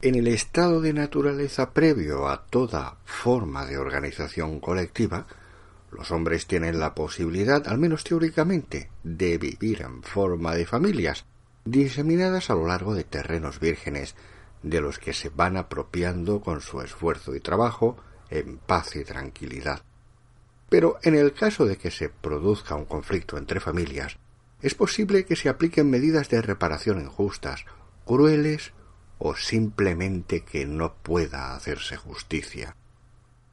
En el estado de naturaleza previo a toda forma de organización colectiva, los hombres tienen la posibilidad, al menos teóricamente, de vivir en forma de familias, diseminadas a lo largo de terrenos vírgenes, de los que se van apropiando con su esfuerzo y trabajo en paz y tranquilidad. Pero en el caso de que se produzca un conflicto entre familias, es posible que se apliquen medidas de reparación injustas, crueles o simplemente que no pueda hacerse justicia.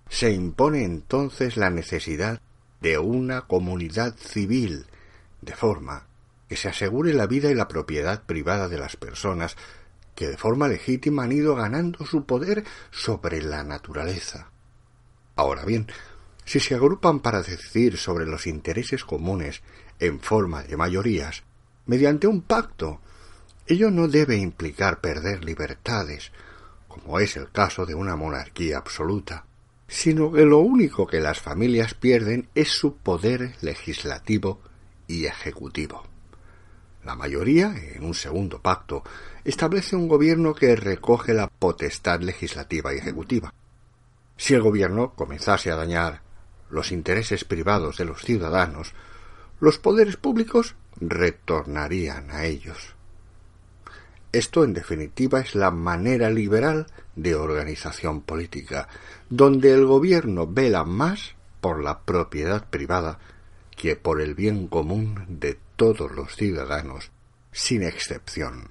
Se impone entonces la necesidad de una comunidad civil, de forma que se asegure la vida y la propiedad privada de las personas que de forma legítima han ido ganando su poder sobre la naturaleza. Ahora bien, si se agrupan para decidir sobre los intereses comunes en forma de mayorías, mediante un pacto Ello no debe implicar perder libertades, como es el caso de una monarquía absoluta, sino que lo único que las familias pierden es su poder legislativo y ejecutivo. La mayoría, en un segundo pacto, establece un gobierno que recoge la potestad legislativa y ejecutiva. Si el gobierno comenzase a dañar los intereses privados de los ciudadanos, los poderes públicos retornarían a ellos. Esto, en definitiva, es la manera liberal de organización política, donde el gobierno vela más por la propiedad privada que por el bien común de todos los ciudadanos, sin excepción.